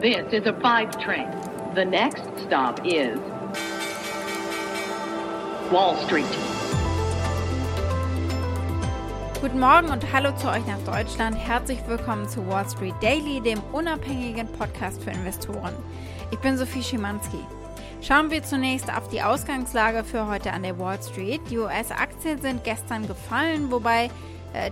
This is a five train. The next stop is Wall Street. Guten Morgen und hallo zu euch nach Deutschland. Herzlich willkommen zu Wall Street Daily, dem unabhängigen Podcast für Investoren. Ich bin Sophie Schimanski. Schauen wir zunächst auf die Ausgangslage für heute an der Wall Street. Die US-Aktien sind gestern gefallen, wobei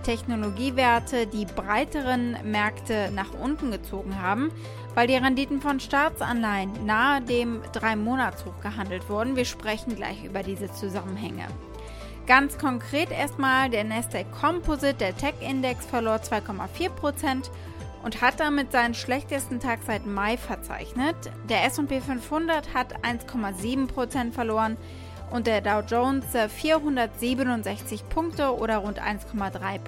Technologiewerte die breiteren Märkte nach unten gezogen haben, weil die Renditen von Staatsanleihen nahe dem 3-Monats-Hoch gehandelt wurden. Wir sprechen gleich über diese Zusammenhänge. Ganz konkret erstmal, der Nasdaq Composite, der Tech-Index, verlor 2,4% und hat damit seinen schlechtesten Tag seit Mai verzeichnet. Der SP 500 hat 1,7% verloren und der Dow Jones 467 Punkte oder rund 1,3%.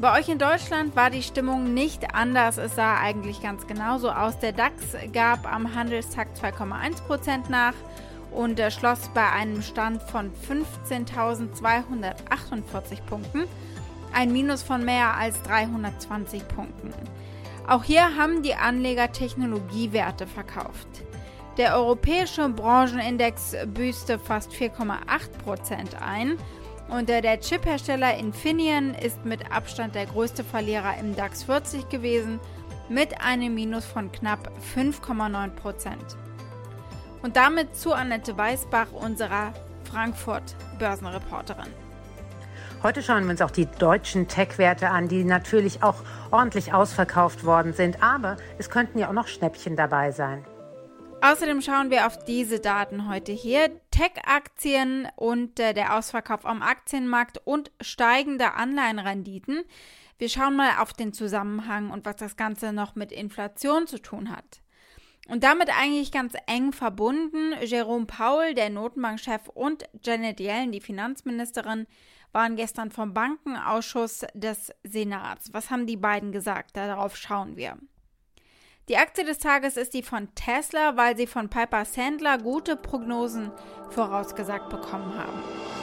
Bei euch in Deutschland war die Stimmung nicht anders. Es sah eigentlich ganz genauso aus. Der DAX gab am Handelstag 2,1% nach und er schloss bei einem Stand von 15.248 Punkten, ein Minus von mehr als 320 Punkten. Auch hier haben die Anleger Technologiewerte verkauft. Der europäische Branchenindex büßte fast 4,8% ein und der Chiphersteller Infineon ist mit Abstand der größte Verlierer im DAX 40 gewesen mit einem Minus von knapp 5,9%. Und damit zu Annette Weißbach, unserer Frankfurt-Börsenreporterin. Heute schauen wir uns auch die deutschen Tech-Werte an, die natürlich auch ordentlich ausverkauft worden sind. Aber es könnten ja auch noch Schnäppchen dabei sein. Außerdem schauen wir auf diese Daten heute hier. Tech-Aktien und äh, der Ausverkauf am Aktienmarkt und steigende Anleihenrenditen. Wir schauen mal auf den Zusammenhang und was das Ganze noch mit Inflation zu tun hat. Und damit eigentlich ganz eng verbunden, Jerome Powell, der Notenbankchef, und Janet Yellen, die Finanzministerin, waren gestern vom Bankenausschuss des Senats. Was haben die beiden gesagt? Darauf schauen wir. Die Aktie des Tages ist die von Tesla, weil sie von Piper Sandler gute Prognosen vorausgesagt bekommen haben.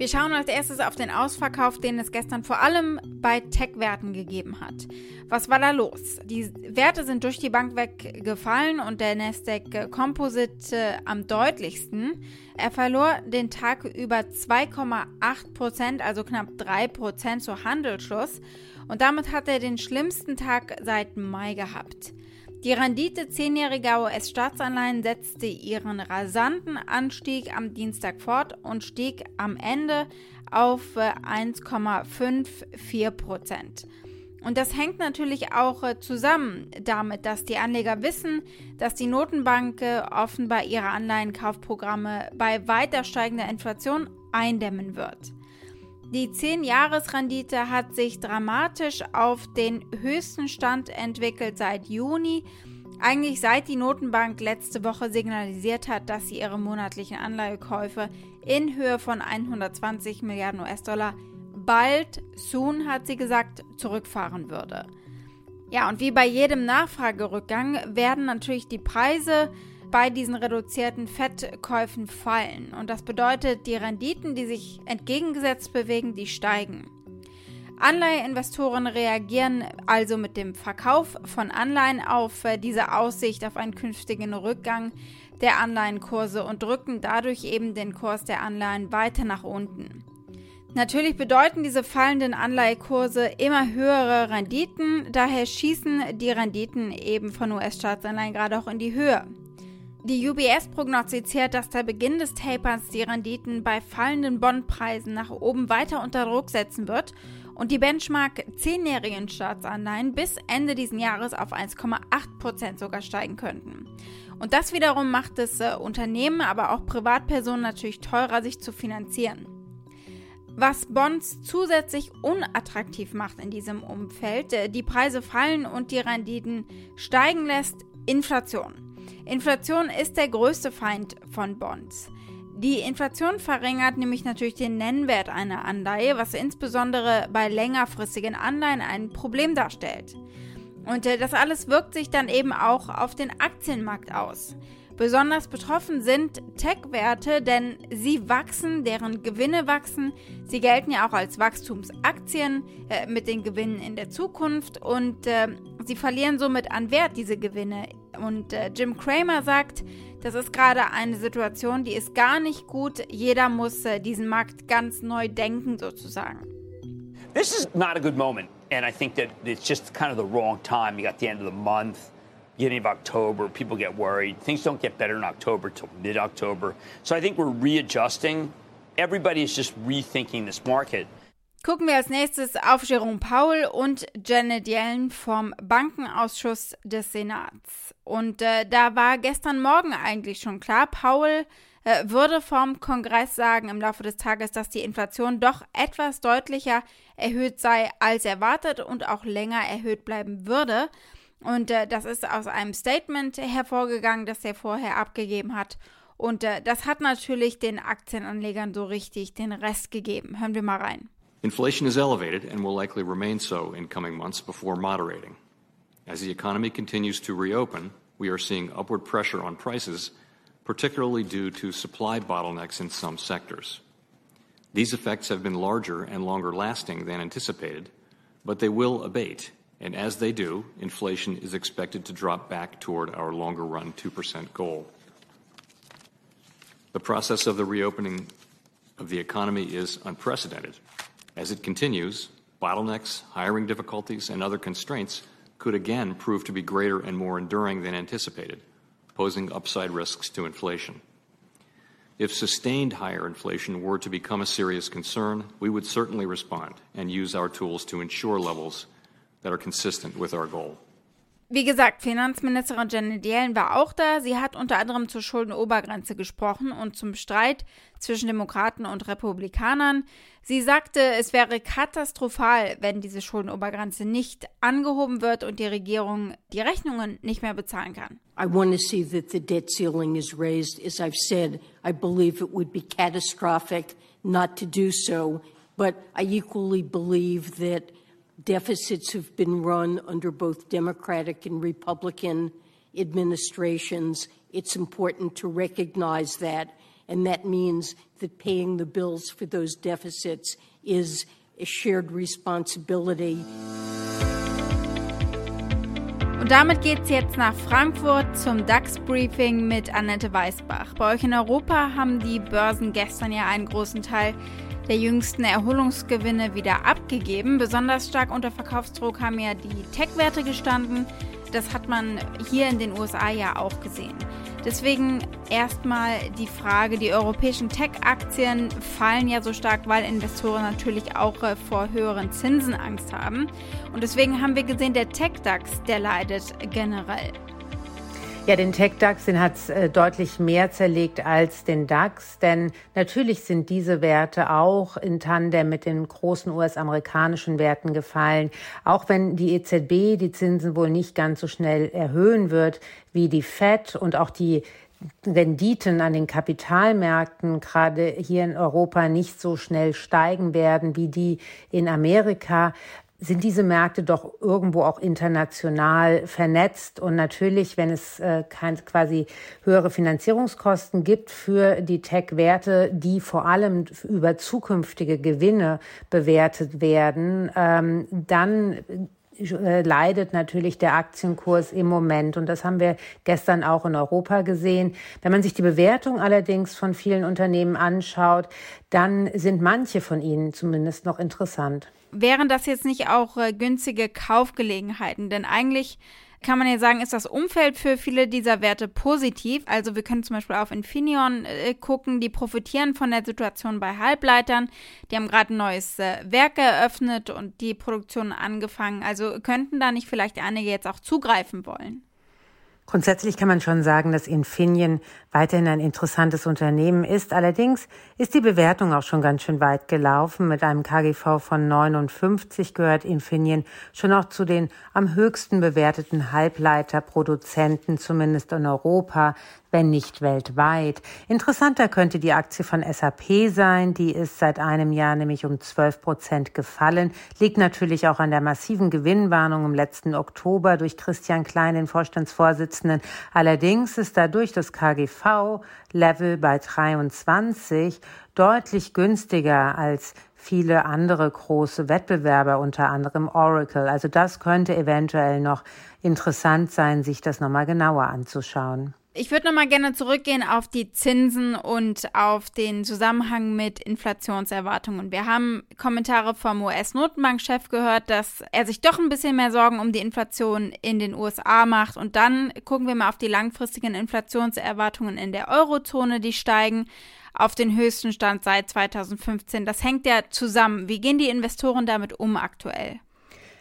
Wir schauen als erstes auf den Ausverkauf, den es gestern vor allem bei Tech-Werten gegeben hat. Was war da los? Die Werte sind durch die Bank weggefallen und der Nasdaq Composite äh, am deutlichsten. Er verlor den Tag über 2,8 Prozent, also knapp 3 Prozent zu Handelsschluss. Und damit hat er den schlimmsten Tag seit Mai gehabt. Die Rendite zehnjähriger US-Staatsanleihen setzte ihren rasanten Anstieg am Dienstag fort und stieg am Ende auf 1,54 äh, Prozent. Und das hängt natürlich auch äh, zusammen damit, dass die Anleger wissen, dass die Notenbank offenbar ihre Anleihenkaufprogramme bei weiter steigender Inflation eindämmen wird. Die 10-Jahres-Rendite hat sich dramatisch auf den höchsten Stand entwickelt seit Juni. Eigentlich seit die Notenbank letzte Woche signalisiert hat, dass sie ihre monatlichen Anleihekäufe in Höhe von 120 Milliarden US-Dollar bald, soon hat sie gesagt, zurückfahren würde. Ja, und wie bei jedem Nachfragerückgang werden natürlich die Preise bei diesen reduzierten Fettkäufen fallen. Und das bedeutet, die Renditen, die sich entgegengesetzt bewegen, die steigen. Anleiheinvestoren reagieren also mit dem Verkauf von Anleihen auf äh, diese Aussicht auf einen künftigen Rückgang der Anleihenkurse und drücken dadurch eben den Kurs der Anleihen weiter nach unten. Natürlich bedeuten diese fallenden Anleihekurse immer höhere Renditen, daher schießen die Renditen eben von US-Staatsanleihen gerade auch in die Höhe. Die UBS prognostiziert, dass der Beginn des Taperns die Renditen bei fallenden Bondpreisen nach oben weiter unter Druck setzen wird und die Benchmark 10-jährigen Staatsanleihen bis Ende dieses Jahres auf 1,8% sogar steigen könnten. Und das wiederum macht es äh, Unternehmen, aber auch Privatpersonen natürlich teurer, sich zu finanzieren. Was Bonds zusätzlich unattraktiv macht in diesem Umfeld, äh, die Preise fallen und die Renditen steigen lässt, Inflation. Inflation ist der größte Feind von Bonds. Die Inflation verringert nämlich natürlich den Nennwert einer Anleihe, was insbesondere bei längerfristigen Anleihen ein Problem darstellt. Und äh, das alles wirkt sich dann eben auch auf den Aktienmarkt aus. Besonders betroffen sind Tech-Werte, denn sie wachsen, deren Gewinne wachsen. Sie gelten ja auch als Wachstumsaktien äh, mit den Gewinnen in der Zukunft und äh, sie verlieren somit an Wert, diese Gewinne. Und äh, Jim Cramer sagt, das ist gerade eine Situation, die ist gar nicht gut. Jeder muss äh, diesen Markt ganz neu denken, sozusagen. This is not a good moment, and I think that it's just kind of the wrong time. You got the end of the month. beginning of October, people get worried. Things don't get better in October till mid October. So I think we're readjusting. Everybody is just rethinking this market. Gucken wir als nächstes auf Jerome Powell und Janet Yellen vom Bankenausschuss des Senats. Und äh, da war gestern Morgen eigentlich schon klar, Powell äh, würde vom Kongress sagen im Laufe des Tages, dass die Inflation doch etwas deutlicher erhöht sei als erwartet und auch länger erhöht bleiben würde. Und äh, das ist aus einem Statement hervorgegangen, das er vorher abgegeben hat. Und äh, das hat natürlich den Aktienanlegern so richtig den Rest gegeben. Hören wir mal rein. Inflation is elevated and will likely remain so in coming months before moderating. As the economy continues to reopen, we are seeing upward pressure on prices, particularly due to supply bottlenecks in some sectors. These effects have been larger and longer lasting than anticipated, but they will abate And as they do, inflation is expected to drop back toward our longer run 2% goal. The process of the reopening of the economy is unprecedented. As it continues, bottlenecks, hiring difficulties, and other constraints could again prove to be greater and more enduring than anticipated, posing upside risks to inflation. If sustained higher inflation were to become a serious concern, we would certainly respond and use our tools to ensure levels that are consistent with our goal. Wie gesagt, Finanzministerin Janet Yellen war auch da. Sie hat unter anderem zur Schuldenobergrenze gesprochen und zum Streit zwischen Demokraten und Republikanern. Sie sagte, es wäre katastrophal, wenn diese Schuldenobergrenze nicht angehoben wird und die Regierung die Rechnungen nicht mehr bezahlen kann. I want to see that the debt ceiling is raised. As I've said, I believe it would be catastrophic not to do so, but I equally believe that deficits have been run under both Democratic and Republican administrations. It's important to recognize that, and that means that paying the bills for those deficits is a shared responsibility. Und damit geht es jetzt nach Frankfurt zum DAX-Briefing mit Annette Weißbach. Bei euch in Europa haben die Börsen gestern ja einen großen Teil der jüngsten Erholungsgewinne wieder abgegeben. Besonders stark unter Verkaufsdruck haben ja die Tech-Werte gestanden. Das hat man hier in den USA ja auch gesehen. Deswegen erstmal die Frage, die europäischen Tech-Aktien fallen ja so stark, weil Investoren natürlich auch äh, vor höheren Zinsen Angst haben. Und deswegen haben wir gesehen, der Tech-DAX, der leidet generell. Ja, den Tech-DAX, den hat es äh, deutlich mehr zerlegt als den DAX, denn natürlich sind diese Werte auch in Tandem mit den großen US-amerikanischen Werten gefallen. Auch wenn die EZB die Zinsen wohl nicht ganz so schnell erhöhen wird wie die Fed und auch die Renditen an den Kapitalmärkten gerade hier in Europa nicht so schnell steigen werden wie die in Amerika, sind diese Märkte doch irgendwo auch international vernetzt. Und natürlich, wenn es äh, kein, quasi höhere Finanzierungskosten gibt für die Tech-Werte, die vor allem über zukünftige Gewinne bewertet werden, ähm, dann leidet natürlich der Aktienkurs im Moment. Und das haben wir gestern auch in Europa gesehen. Wenn man sich die Bewertung allerdings von vielen Unternehmen anschaut, dann sind manche von ihnen zumindest noch interessant wären das jetzt nicht auch äh, günstige Kaufgelegenheiten? Denn eigentlich kann man ja sagen, ist das Umfeld für viele dieser Werte positiv. Also wir können zum Beispiel auf Infineon äh, gucken, die profitieren von der Situation bei Halbleitern. Die haben gerade ein neues äh, Werk eröffnet und die Produktion angefangen. Also könnten da nicht vielleicht einige jetzt auch zugreifen wollen? Grundsätzlich kann man schon sagen, dass Infineon weiterhin ein interessantes Unternehmen ist. Allerdings ist die Bewertung auch schon ganz schön weit gelaufen. Mit einem KGV von 59 gehört Infineon schon auch zu den am höchsten bewerteten Halbleiterproduzenten, zumindest in Europa. wenn nicht weltweit. Interessanter könnte die Aktie von SAP sein. Die ist seit einem Jahr nämlich um 12 Prozent gefallen. Liegt natürlich auch an der massiven Gewinnwarnung im letzten Oktober durch Christian Klein, den Vorstandsvorsitzenden. Allerdings ist dadurch das KGV-Level bei 23 deutlich günstiger als viele andere große Wettbewerber, unter anderem Oracle. Also das könnte eventuell noch interessant sein, sich das nochmal genauer anzuschauen. Ich würde nochmal gerne zurückgehen auf die Zinsen und auf den Zusammenhang mit Inflationserwartungen. Wir haben Kommentare vom US-Notenbankchef gehört, dass er sich doch ein bisschen mehr Sorgen um die Inflation in den USA macht. Und dann gucken wir mal auf die langfristigen Inflationserwartungen in der Eurozone, die steigen auf den höchsten Stand seit 2015. Das hängt ja zusammen. Wie gehen die Investoren damit um aktuell?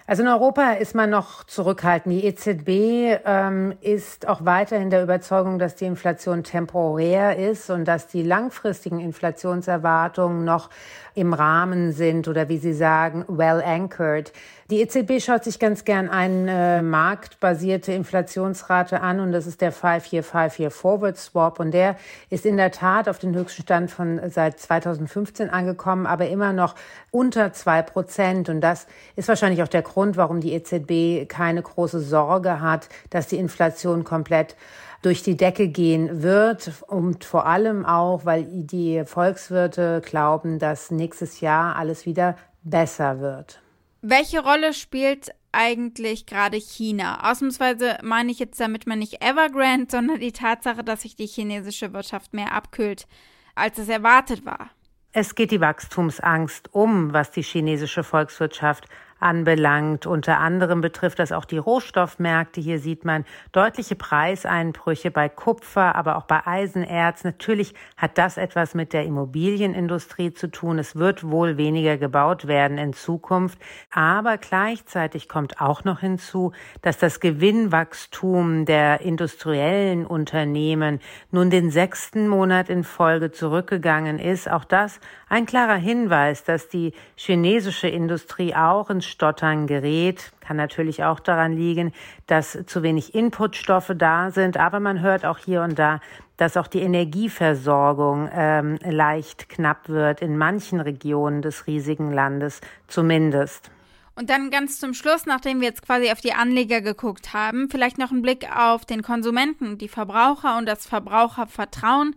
Also in Europa ist man noch zurückhaltend. Die EZB ähm, ist auch weiterhin der Überzeugung, dass die Inflation temporär ist und dass die langfristigen Inflationserwartungen noch im Rahmen sind oder wie Sie sagen, well anchored. Die EZB schaut sich ganz gern eine äh, marktbasierte Inflationsrate an und das ist der 5-Year-5-Year Forward Swap und der ist in der Tat auf den höchsten Stand von seit 2015 angekommen, aber immer noch unter zwei Prozent und das ist wahrscheinlich auch der Grund, warum die EZB keine große Sorge hat, dass die Inflation komplett durch die Decke gehen wird und vor allem auch, weil die Volkswirte glauben, dass nächstes Jahr alles wieder besser wird. Welche Rolle spielt eigentlich gerade China? Ausnahmsweise meine ich jetzt damit man nicht Evergrande, sondern die Tatsache, dass sich die chinesische Wirtschaft mehr abkühlt, als es erwartet war. Es geht die Wachstumsangst um, was die chinesische Volkswirtschaft anbelangt. Unter anderem betrifft das auch die Rohstoffmärkte. Hier sieht man deutliche Preiseinbrüche bei Kupfer, aber auch bei Eisenerz. Natürlich hat das etwas mit der Immobilienindustrie zu tun. Es wird wohl weniger gebaut werden in Zukunft. Aber gleichzeitig kommt auch noch hinzu, dass das Gewinnwachstum der industriellen Unternehmen nun den sechsten Monat in Folge zurückgegangen ist. Auch das ein klarer Hinweis, dass die chinesische Industrie auch ins Stottern gerät. Kann natürlich auch daran liegen, dass zu wenig Inputstoffe da sind. Aber man hört auch hier und da, dass auch die Energieversorgung ähm, leicht knapp wird, in manchen Regionen des riesigen Landes zumindest. Und dann ganz zum Schluss, nachdem wir jetzt quasi auf die Anleger geguckt haben, vielleicht noch ein Blick auf den Konsumenten, die Verbraucher und das Verbrauchervertrauen.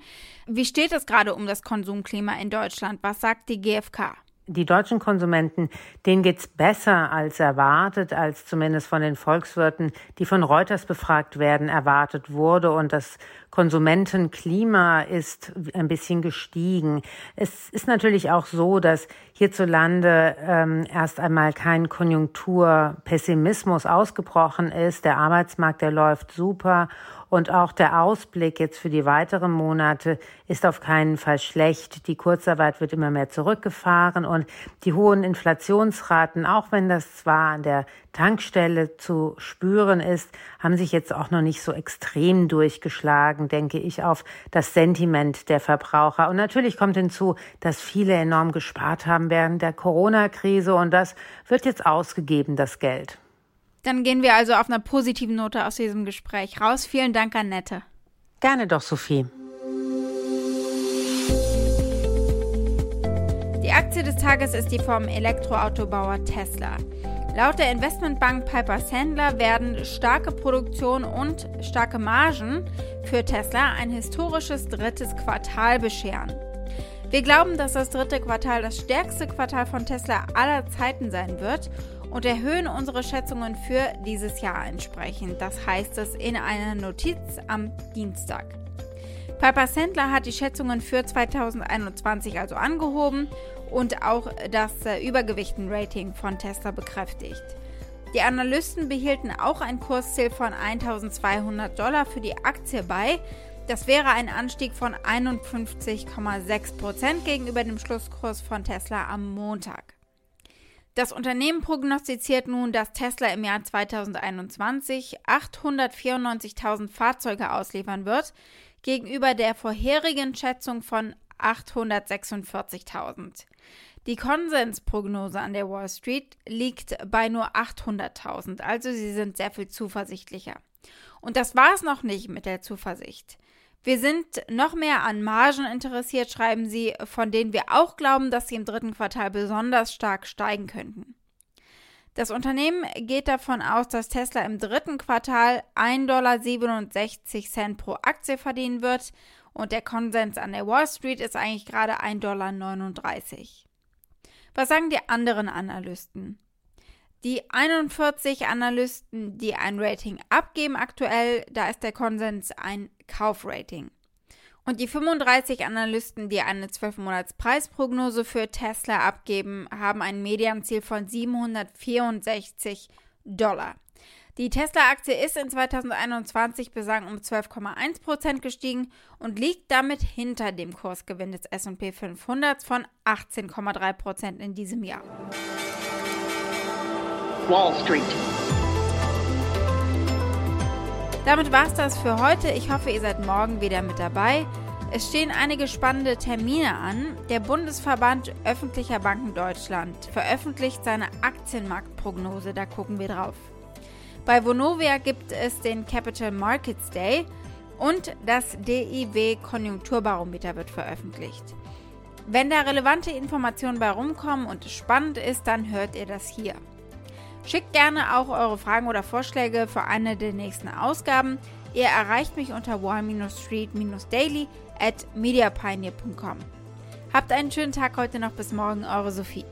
Wie steht es gerade um das Konsumklima in Deutschland? Was sagt die GfK? Die deutschen Konsumenten, denen geht's besser als erwartet, als zumindest von den Volkswirten, die von Reuters befragt werden, erwartet wurde. Und das Konsumentenklima ist ein bisschen gestiegen. Es ist natürlich auch so, dass hierzulande ähm, erst einmal kein Konjunkturpessimismus ausgebrochen ist. Der Arbeitsmarkt, der läuft super. Und auch der Ausblick jetzt für die weiteren Monate ist auf keinen Fall schlecht. Die Kurzarbeit wird immer mehr zurückgefahren und die hohen Inflationsraten, auch wenn das zwar an der Tankstelle zu spüren ist, haben sich jetzt auch noch nicht so extrem durchgeschlagen, denke ich, auf das Sentiment der Verbraucher. Und natürlich kommt hinzu, dass viele enorm gespart haben während der Corona-Krise und das wird jetzt ausgegeben, das Geld. Dann gehen wir also auf einer positiven Note aus diesem Gespräch raus. Vielen Dank, Annette. Gerne doch, Sophie. Die Aktie des Tages ist die vom Elektroautobauer Tesla. Laut der Investmentbank Piper Sandler werden starke Produktion und starke Margen für Tesla ein historisches drittes Quartal bescheren. Wir glauben, dass das dritte Quartal das stärkste Quartal von Tesla aller Zeiten sein wird und erhöhen unsere Schätzungen für dieses Jahr entsprechend. Das heißt es in einer Notiz am Dienstag. Piper Sandler hat die Schätzungen für 2021 also angehoben und auch das äh, Übergewichten-Rating von Tesla bekräftigt. Die Analysten behielten auch ein Kursziel von 1200 Dollar für die Aktie bei. Das wäre ein Anstieg von 51,6 Prozent gegenüber dem Schlusskurs von Tesla am Montag. Das Unternehmen prognostiziert nun, dass Tesla im Jahr 2021 894.000 Fahrzeuge ausliefern wird, gegenüber der vorherigen Schätzung von 846.000. Die Konsensprognose an der Wall Street liegt bei nur 800.000, also sie sind sehr viel zuversichtlicher. Und das war es noch nicht mit der Zuversicht. Wir sind noch mehr an Margen interessiert, schreiben sie, von denen wir auch glauben, dass sie im dritten Quartal besonders stark steigen könnten. Das Unternehmen geht davon aus, dass Tesla im dritten Quartal 1,67 Dollar pro Aktie verdienen wird und der Konsens an der Wall Street ist eigentlich gerade 1,39 Dollar. Was sagen die anderen Analysten? Die 41 Analysten, die ein Rating abgeben aktuell, da ist der Konsens ein Kaufrating. Und die 35 Analysten, die eine 12-Monats-Preisprognose für Tesla abgeben, haben ein Medianziel von 764 Dollar. Die Tesla-Aktie ist in 2021 bislang um 12,1% gestiegen und liegt damit hinter dem Kursgewinn des SP 500 von 18,3% in diesem Jahr. Wall Street. Damit war es das für heute. Ich hoffe, ihr seid morgen wieder mit dabei. Es stehen einige spannende Termine an. Der Bundesverband öffentlicher Banken Deutschland veröffentlicht seine Aktienmarktprognose. Da gucken wir drauf. Bei Vonovia gibt es den Capital Markets Day und das DIW Konjunkturbarometer wird veröffentlicht. Wenn da relevante Informationen bei rumkommen und es spannend ist, dann hört ihr das hier. Schickt gerne auch eure Fragen oder Vorschläge für eine der nächsten Ausgaben. Ihr erreicht mich unter wall-street-daily at mediapioneer.com. Habt einen schönen Tag heute noch bis morgen, eure Sophie.